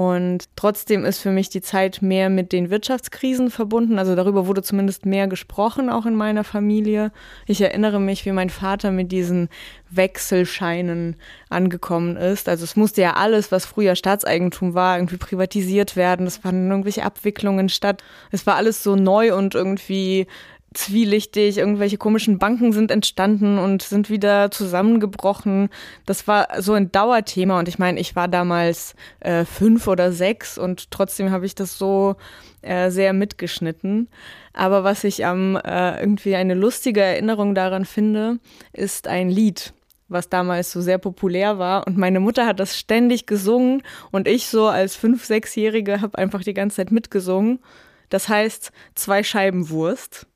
Und trotzdem ist für mich die Zeit mehr mit den Wirtschaftskrisen verbunden. Also darüber wurde zumindest mehr gesprochen, auch in meiner Familie. Ich erinnere mich, wie mein Vater mit diesen Wechselscheinen angekommen ist. Also es musste ja alles, was früher Staatseigentum war, irgendwie privatisiert werden. Es fanden irgendwelche Abwicklungen statt. Es war alles so neu und irgendwie zwielichtig, irgendwelche komischen Banken sind entstanden und sind wieder zusammengebrochen. Das war so ein Dauerthema und ich meine, ich war damals äh, fünf oder sechs und trotzdem habe ich das so äh, sehr mitgeschnitten. Aber was ich am äh, irgendwie eine lustige Erinnerung daran finde, ist ein Lied was damals so sehr populär war. Und meine Mutter hat das ständig gesungen und ich so als fünf, sechsjährige habe einfach die ganze Zeit mitgesungen. Das heißt zwei Scheiben Wurst.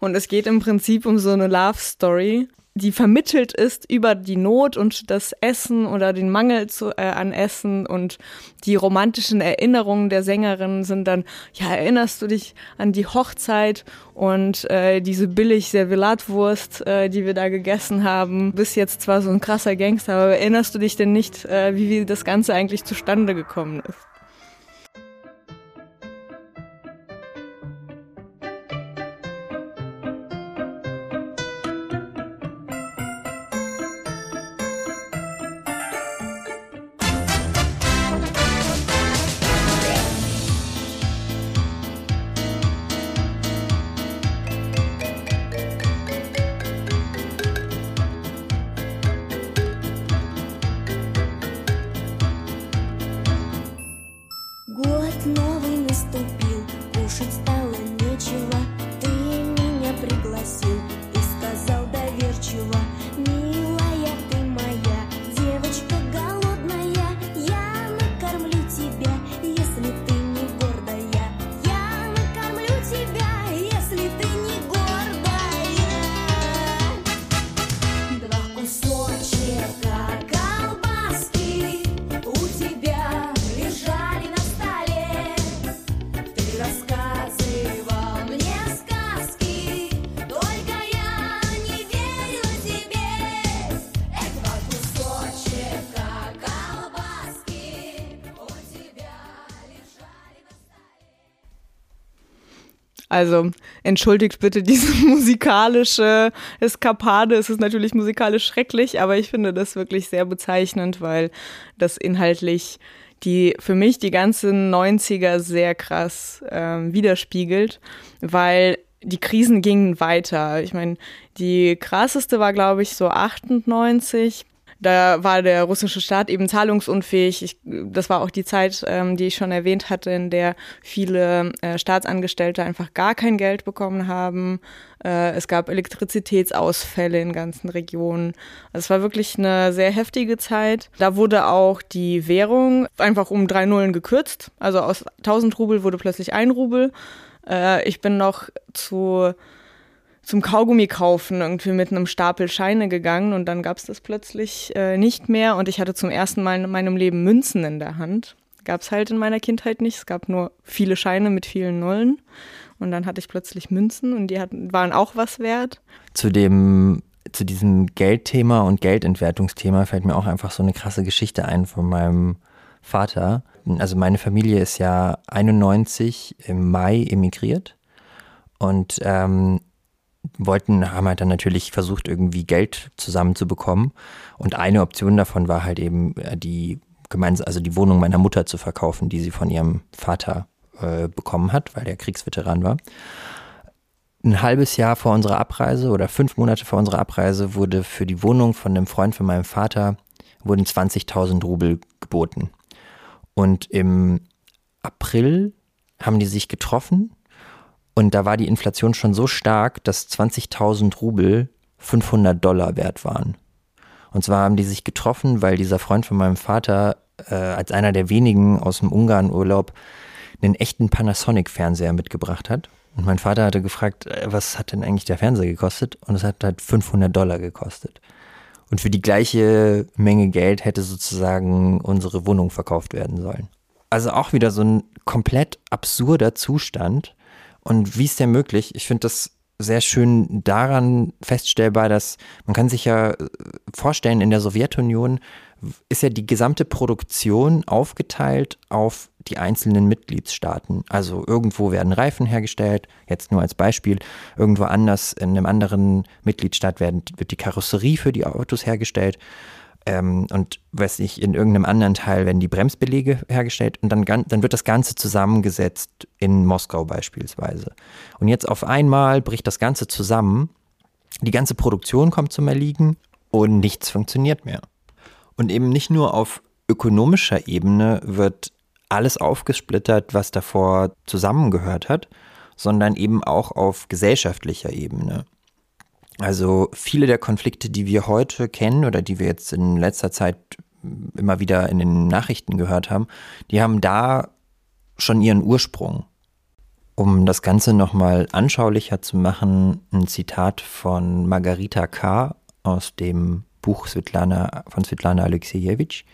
Und es geht im Prinzip um so eine Love Story, die vermittelt ist über die Not und das Essen oder den Mangel zu, äh, an Essen und die romantischen Erinnerungen der Sängerin sind dann, ja, erinnerst du dich an die Hochzeit und äh, diese billig Servelatwurst, äh, die wir da gegessen haben, bist jetzt zwar so ein krasser Gangster, aber erinnerst du dich denn nicht, äh, wie das Ganze eigentlich zustande gekommen ist? Also entschuldigt bitte diese <laughs> musikalische Eskapade. Es ist natürlich musikalisch schrecklich, aber ich finde das wirklich sehr bezeichnend, weil das inhaltlich die für mich die ganzen 90er sehr krass ähm, widerspiegelt, weil die Krisen gingen weiter. Ich meine, die krasseste war, glaube ich, so 98. Da war der russische Staat eben zahlungsunfähig. Ich, das war auch die Zeit, ähm, die ich schon erwähnt hatte, in der viele äh, Staatsangestellte einfach gar kein Geld bekommen haben. Äh, es gab Elektrizitätsausfälle in ganzen Regionen. Also es war wirklich eine sehr heftige Zeit. Da wurde auch die Währung einfach um drei Nullen gekürzt. Also aus 1000 Rubel wurde plötzlich ein Rubel. Äh, ich bin noch zu zum Kaugummi kaufen irgendwie mit einem Stapel Scheine gegangen und dann gab es das plötzlich äh, nicht mehr und ich hatte zum ersten Mal in meinem Leben Münzen in der Hand. Gab es halt in meiner Kindheit nicht. Es gab nur viele Scheine mit vielen Nullen und dann hatte ich plötzlich Münzen und die hatten, waren auch was wert. Zu dem zu diesem Geldthema und Geldentwertungsthema fällt mir auch einfach so eine krasse Geschichte ein von meinem Vater. Also meine Familie ist ja 91 im Mai emigriert und ähm, wollten, haben halt dann natürlich versucht, irgendwie Geld zusammenzubekommen. Und eine Option davon war halt eben äh, die gemeinsam, also die Wohnung meiner Mutter zu verkaufen, die sie von ihrem Vater äh, bekommen hat, weil der Kriegsveteran war. Ein halbes Jahr vor unserer Abreise oder fünf Monate vor unserer Abreise wurde für die Wohnung von einem Freund von meinem Vater wurden 20.000 Rubel geboten. Und im April haben die sich getroffen und da war die Inflation schon so stark, dass 20.000 Rubel 500 Dollar wert waren. Und zwar haben die sich getroffen, weil dieser Freund von meinem Vater äh, als einer der wenigen aus dem Ungarn-Urlaub einen echten Panasonic-Fernseher mitgebracht hat. Und mein Vater hatte gefragt, äh, was hat denn eigentlich der Fernseher gekostet? Und es hat halt 500 Dollar gekostet. Und für die gleiche Menge Geld hätte sozusagen unsere Wohnung verkauft werden sollen. Also auch wieder so ein komplett absurder Zustand, und wie ist der möglich? Ich finde das sehr schön daran feststellbar, dass man kann sich ja äh, vorstellen, in der Sowjetunion ist ja die gesamte Produktion aufgeteilt auf die einzelnen Mitgliedsstaaten. Also irgendwo werden Reifen hergestellt, jetzt nur als Beispiel, irgendwo anders in einem anderen Mitgliedstaat werden, wird die Karosserie für die Autos hergestellt ähm, und weiß ich, in irgendeinem anderen Teil werden die Bremsbelege hergestellt und dann, dann wird das Ganze zusammengesetzt in Moskau beispielsweise. Und jetzt auf einmal bricht das Ganze zusammen, die ganze Produktion kommt zum Erliegen und nichts funktioniert mehr. Und eben nicht nur auf ökonomischer Ebene wird alles aufgesplittert, was davor zusammengehört hat, sondern eben auch auf gesellschaftlicher Ebene. Also viele der Konflikte, die wir heute kennen oder die wir jetzt in letzter Zeit immer wieder in den Nachrichten gehört haben, die haben da schon ihren Ursprung. Um das Ganze nochmal anschaulicher zu machen, ein Zitat von Margarita K. aus dem Buch Svetlana, von Svetlana Alexejewitsch.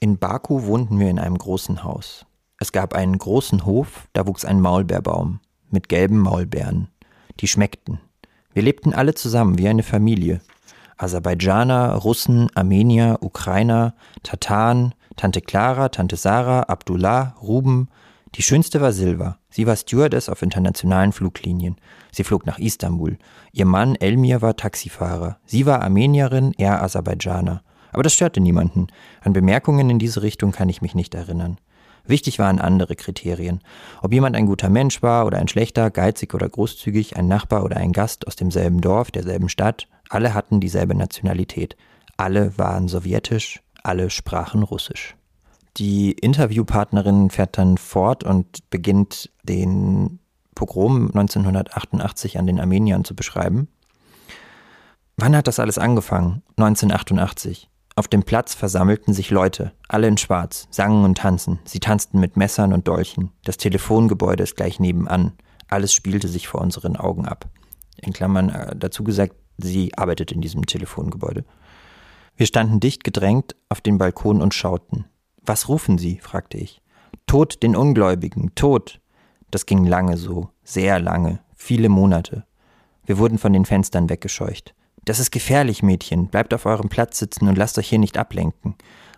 In Baku wohnten wir in einem großen Haus. Es gab einen großen Hof, da wuchs ein Maulbeerbaum mit gelben Maulbeeren. Die schmeckten. Wir lebten alle zusammen wie eine Familie. Aserbaidschaner, Russen, Armenier, Ukrainer, Tataren, Tante Clara, Tante Sarah, Abdullah, Ruben. Die schönste war Silva. Sie war Stewardess auf internationalen Fluglinien. Sie flog nach Istanbul. Ihr Mann Elmir war Taxifahrer. Sie war Armenierin, er Aserbaidschaner. Aber das störte niemanden. An Bemerkungen in diese Richtung kann ich mich nicht erinnern. Wichtig waren andere Kriterien. Ob jemand ein guter Mensch war oder ein schlechter, geizig oder großzügig, ein Nachbar oder ein Gast aus demselben Dorf, derselben Stadt, alle hatten dieselbe Nationalität. Alle waren sowjetisch, alle sprachen Russisch. Die Interviewpartnerin fährt dann fort und beginnt den Pogrom 1988 an den Armeniern zu beschreiben. Wann hat das alles angefangen? 1988. Auf dem Platz versammelten sich Leute, alle in Schwarz, sangen und tanzen. Sie tanzten mit Messern und Dolchen. Das Telefongebäude ist gleich nebenan. Alles spielte sich vor unseren Augen ab. In Klammern äh, dazu gesagt, sie arbeitet in diesem Telefongebäude. Wir standen dicht gedrängt auf dem Balkon und schauten. Was rufen Sie? fragte ich. Tod den Ungläubigen, Tod. Das ging lange so, sehr lange, viele Monate. Wir wurden von den Fenstern weggescheucht. Das ist gefährlich, Mädchen. Bleibt auf eurem Platz sitzen und lasst euch hier nicht ablenken.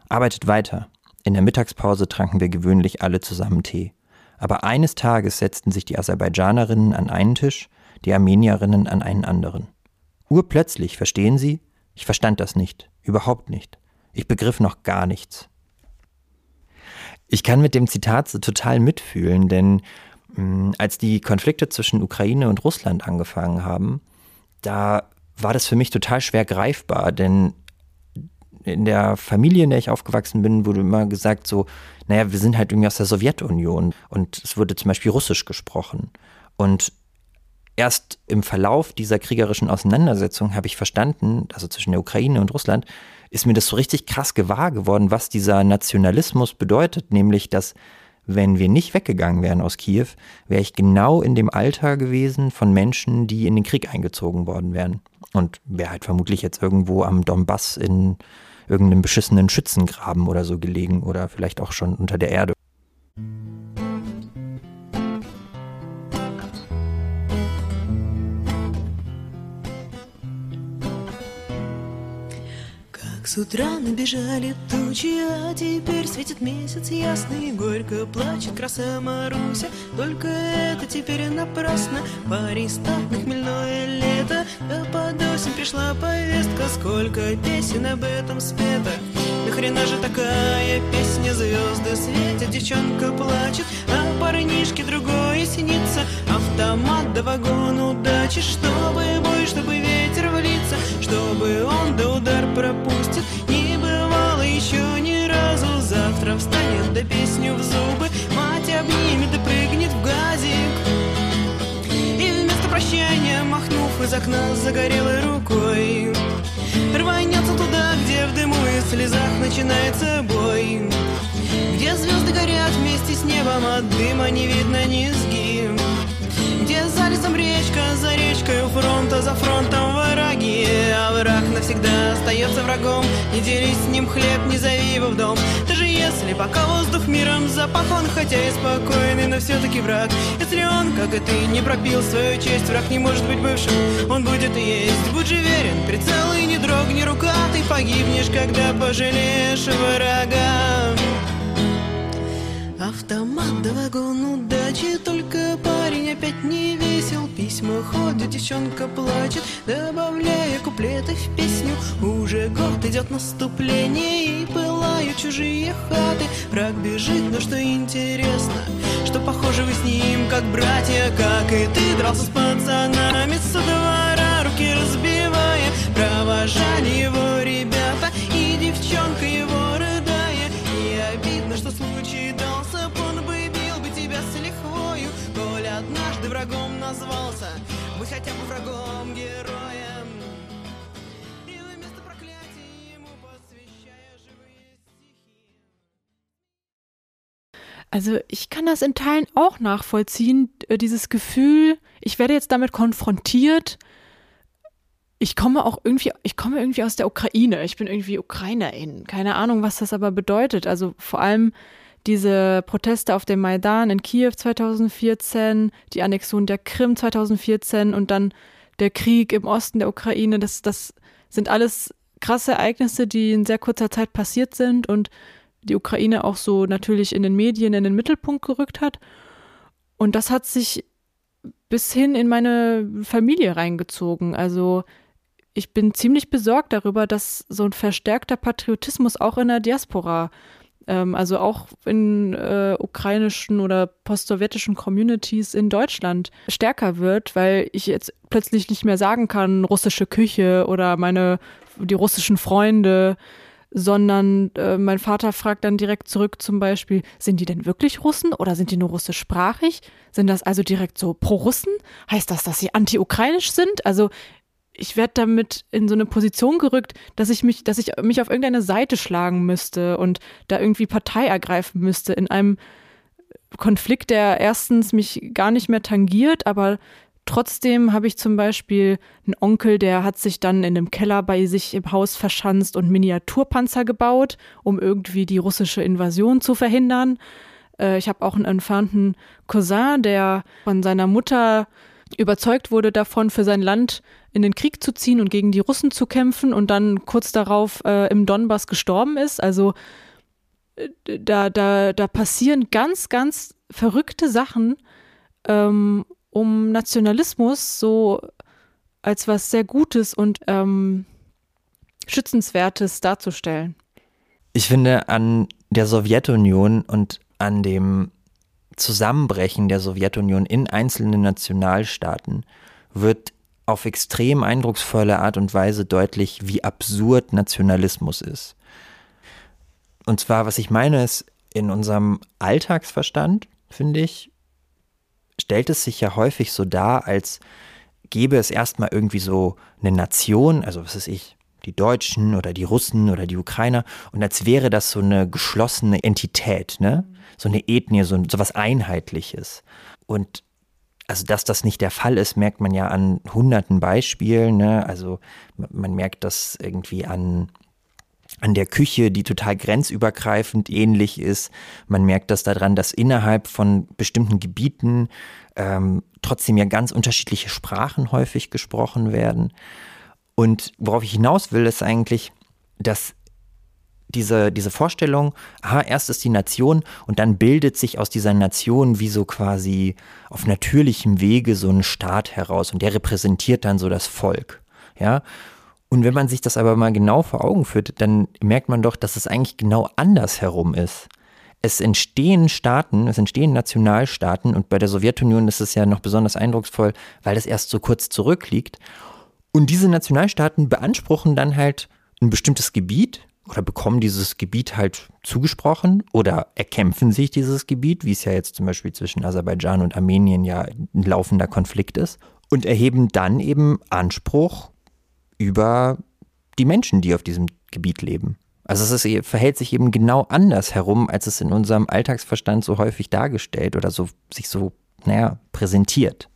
Arbeitet weiter. In der Mittagspause tranken wir gewöhnlich alle zusammen Tee. Aber eines Tages setzten sich die Aserbaidschanerinnen an einen Tisch, die Armenierinnen an einen anderen. Urplötzlich, verstehen Sie? Ich verstand das nicht, überhaupt nicht. Ich begriff noch gar nichts. Ich kann mit dem Zitat so total mitfühlen, denn mh, hm, als die Konflikte zwischen Ukraine und Russland angefangen haben, da war das für mich total schwer greifbar, denn in der Familie, in der ich aufgewachsen bin, wurde immer gesagt so, naja, wir sind halt irgendwie aus der Sowjetunion und es wurde zum Beispiel Russisch gesprochen. Und erst im Verlauf dieser kriegerischen Auseinandersetzung habe ich verstanden, also zwischen der Ukraine und Russland, ist mir das so richtig krass gewahr geworden, was dieser Nationalismus bedeutet, nämlich dass wenn wir nicht weggegangen wären aus Kiew, wäre ich genau in dem Alter gewesen von Menschen, die in den Krieg eingezogen worden wären. Und wäre halt vermutlich jetzt irgendwo am Donbass in irgendeinem beschissenen Schützengraben oder so gelegen oder vielleicht auch schon unter der Erde. С утра набежали тучи, а теперь светит месяц ясный Горько плачет краса Маруся, только это теперь напрасно. Парень статный, хмельное лето, да под осень пришла повестка. Сколько песен об этом спето Нахрена же такая песня, звезды светят, девчонка плачет. А парнишке другое снится, автомат да вагон удачи. Чтобы бой, чтобы ветер влиться, чтобы он до удар пропустит завтра встанет да песню в зубы Мать обнимет и прыгнет в газик. И вместо прощания, махнув из окна загорелой рукой Рванется туда, где в дыму и слезах начинается бой. Где звезды горят вместе с небом, от дыма не видно низги. Где за лесом речка, за речкой у фронта, за фронтом враги. А враг навсегда остается врагом Не делись с ним хлеб, не зови его в дом. Даже если пока воздух миром запах Он хотя и спокойный, но все-таки враг. Если он, как и ты, не пропил свою честь Враг не может быть бывшим, он будет и есть Будь же верен, прицел и не дрогни рука Ты погибнешь, когда пожалеешь врага Автомат да вагон удачи, только парень опять не весел. Письма ходят, девчонка плачет, добавляя куплеты в песню. Уже год идет наступление и пылают чужие хаты. Враг бежит, но что интересно, что похоже вы с ним как братья, как и ты дрался с пацанами со двора, руки разбивая. Провожали его хотя бы врагом героем. И вместо проклятий ему посвящая живые стихи. Also ich kann das in Teilen auch nachvollziehen, äh, dieses Gefühl, ich werde jetzt damit konfrontiert. Ich komme auch irgendwie, ich komme irgendwie aus der Ukraine. Ich bin irgendwie Ukrainerin. Keine Ahnung, was das aber bedeutet. Also vor allem diese Proteste auf dem Maidan in Kiew 2014, die Annexion der Krim 2014 und dann der Krieg im Osten der Ukraine. Das, das sind alles krasse Ereignisse, die in sehr kurzer Zeit passiert sind und die Ukraine auch so natürlich in den Medien in den Mittelpunkt gerückt hat. Und das hat sich bis hin in meine Familie reingezogen. Also ich bin ziemlich besorgt darüber, dass so ein verstärkter Patriotismus auch in der Diaspora, ähm, also auch in äh, ukrainischen oder post-sowjetischen Communities in Deutschland stärker wird, weil ich jetzt plötzlich nicht mehr sagen kann, russische Küche oder meine, die russischen Freunde, sondern äh, mein Vater fragt dann direkt zurück zum Beispiel, sind die denn wirklich Russen oder sind die nur russischsprachig? Sind das also direkt so pro-Russen? Heißt das, dass sie anti-ukrainisch sind? Also ich werde damit in so eine Position gerückt, dass ich mich, dass ich mich auf irgendeine Seite schlagen müsste und da irgendwie Partei ergreifen müsste in einem Konflikt, der erstens mich gar nicht mehr tangiert, aber trotzdem habe ich zum Beispiel einen Onkel, der hat sich dann in einem Keller bei sich im Haus verschanzt und Miniaturpanzer gebaut, um irgendwie die russische Invasion zu verhindern. Äh, ich habe auch einen entfernten Cousin, der von seiner Mutter überzeugt wurde davon, für sein Land in den Krieg zu ziehen und gegen die Russen zu kämpfen und dann kurz darauf äh, im Donbass gestorben ist. Also da, da, da passieren ganz, ganz verrückte Sachen, ähm, um Nationalismus so als was sehr Gutes und ähm, Schützenswertes darzustellen. Ich finde, an der Sowjetunion und an dem Zusammenbrechen der Sowjetunion in einzelnen Nationalstaaten wird auf extrem eindrucksvolle Art und Weise deutlich, wie absurd Nationalismus ist. Und zwar, was ich meine, ist, in unserem Alltagsverstand, finde ich, stellt es sich ja häufig so dar, als gäbe es erstmal irgendwie so eine Nation, also was ist ich, die Deutschen oder die Russen oder die Ukrainer und als wäre das so eine geschlossene Entität, ne? So eine Ethnie, so, so was Einheitliches. Und also dass das nicht der Fall ist, merkt man ja an hunderten Beispielen. Ne? Also man merkt das irgendwie an an der Küche, die total grenzübergreifend ähnlich ist. Man merkt das daran, dass innerhalb von bestimmten Gebieten ähm, trotzdem ja ganz unterschiedliche Sprachen häufig gesprochen werden. Und worauf ich hinaus will, ist eigentlich, dass diese, diese Vorstellung, aha, erst ist die Nation und dann bildet sich aus dieser Nation wie so quasi auf natürlichem Wege so ein Staat heraus und der repräsentiert dann so das Volk. Ja. Und wenn man sich das aber mal genau vor Augen führt, dann merkt man doch, dass es eigentlich genau andersherum ist. Es entstehen Staaten, es entstehen Nationalstaaten und bei der Sowjetunion ist es ja noch besonders eindrucksvoll, weil das erst so kurz zurückliegt. Und diese Nationalstaaten beanspruchen dann halt ein bestimmtes Gebiet oder bekommen dieses Gebiet halt zugesprochen oder erkämpfen sich dieses Gebiet, wie es ja jetzt zum Beispiel zwischen Aserbaidschan und Armenien ja ein laufender Konflikt ist, und erheben dann eben Anspruch über die Menschen, die auf diesem Gebiet leben. Also es ist, verhält sich eben genau anders herum, als es in unserem Alltagsverstand so häufig dargestellt oder so sich so, naja, präsentiert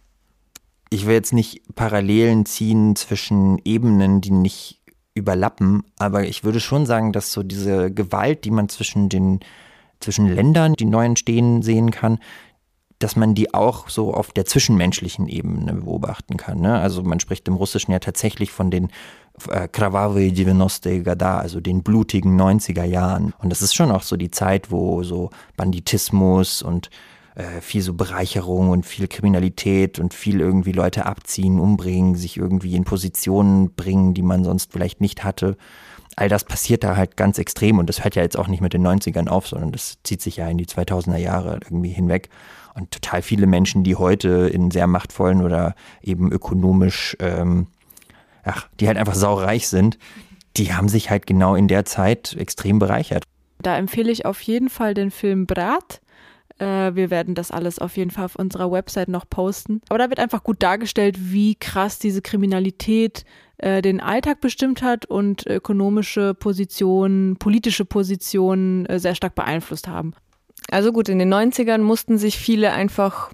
ich will jetzt nicht Parallelen ziehen zwischen Ebenen, die nicht überlappen, aber ich würde schon sagen, dass so diese Gewalt, die man zwischen den zwischen Ländern, die neu entstehen, sehen kann, dass man die auch so auf der zwischenmenschlichen Ebene beobachten kann. Ne? Also man spricht im Russischen ja tatsächlich von den äh, Kravawe 90 Gada, also den blutigen 90er Jahren. Und das ist schon auch so die Zeit, wo so Banditismus und äh, viel so Bereicherung und viel Kriminalität und viel irgendwie Leute abziehen, umbringen, sich irgendwie in Positionen bringen, die man sonst vielleicht nicht hatte. All das passiert da halt ganz extrem und das hört ja jetzt auch nicht mit den 90ern auf, sondern das zieht sich ja in die 2000er Jahre irgendwie hinweg. Und total viele Menschen, die heute in sehr machtvollen oder eben ökonomisch, ähm, ach, die halt einfach saureich sind, die haben sich halt genau in der Zeit extrem bereichert. Da empfehle ich auf jeden Fall den Film Brat äh, wir werden das alles auf jeden Fall auf unserer Website noch posten. Aber da wird einfach gut dargestellt, wie krass diese Kriminalität äh, den Alltag bestimmt hat und ökonomische Positionen, politische Positionen äh, sehr stark beeinflusst haben. Also gut, in den 90ern mussten sich viele einfach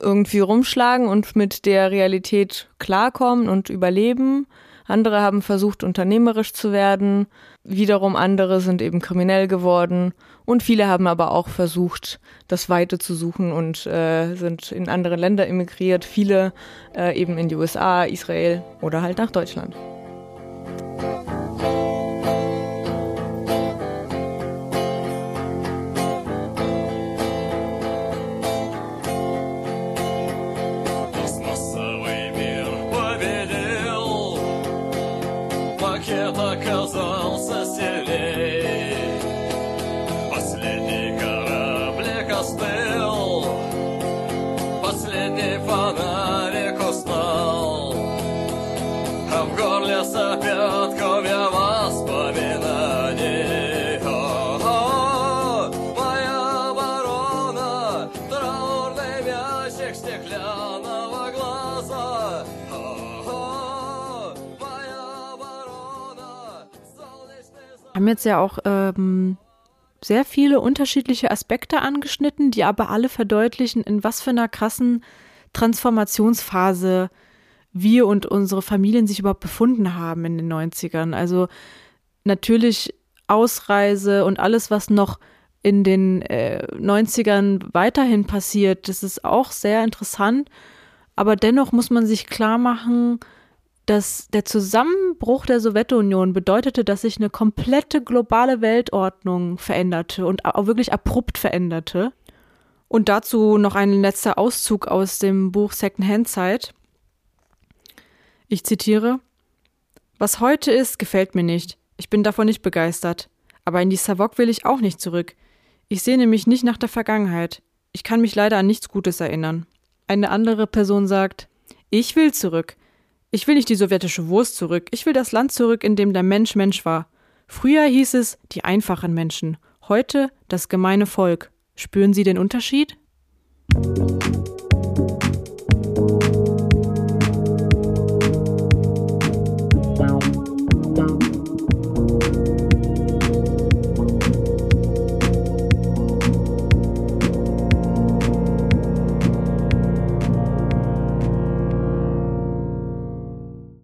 irgendwie rumschlagen und mit der Realität klarkommen und überleben. Andere haben versucht, unternehmerisch zu werden. Wiederum andere sind eben kriminell geworden. Und viele haben aber auch versucht, das Weite zu suchen und äh, sind in andere Länder emigriert. Viele äh, eben in die USA, Israel oder halt nach Deutschland. Haben jetzt ja auch ähm, sehr viele unterschiedliche Aspekte angeschnitten, die aber alle verdeutlichen, in was für einer krassen Transformationsphase wir und unsere Familien sich überhaupt befunden haben in den 90ern. Also natürlich Ausreise und alles, was noch in den äh, 90ern weiterhin passiert, das ist auch sehr interessant. Aber dennoch muss man sich klar machen, dass der Zusammenbruch der Sowjetunion bedeutete, dass sich eine komplette globale Weltordnung veränderte und auch wirklich abrupt veränderte. Und dazu noch ein letzter Auszug aus dem Buch Secondhand Zeit. Ich zitiere: Was heute ist, gefällt mir nicht. Ich bin davon nicht begeistert. Aber in die Savok will ich auch nicht zurück. Ich sehne mich nicht nach der Vergangenheit. Ich kann mich leider an nichts Gutes erinnern. Eine andere Person sagt: Ich will zurück. Ich will nicht die sowjetische Wurst zurück. Ich will das Land zurück, in dem der Mensch Mensch war. Früher hieß es die einfachen Menschen. Heute das gemeine Volk. Spüren Sie den Unterschied?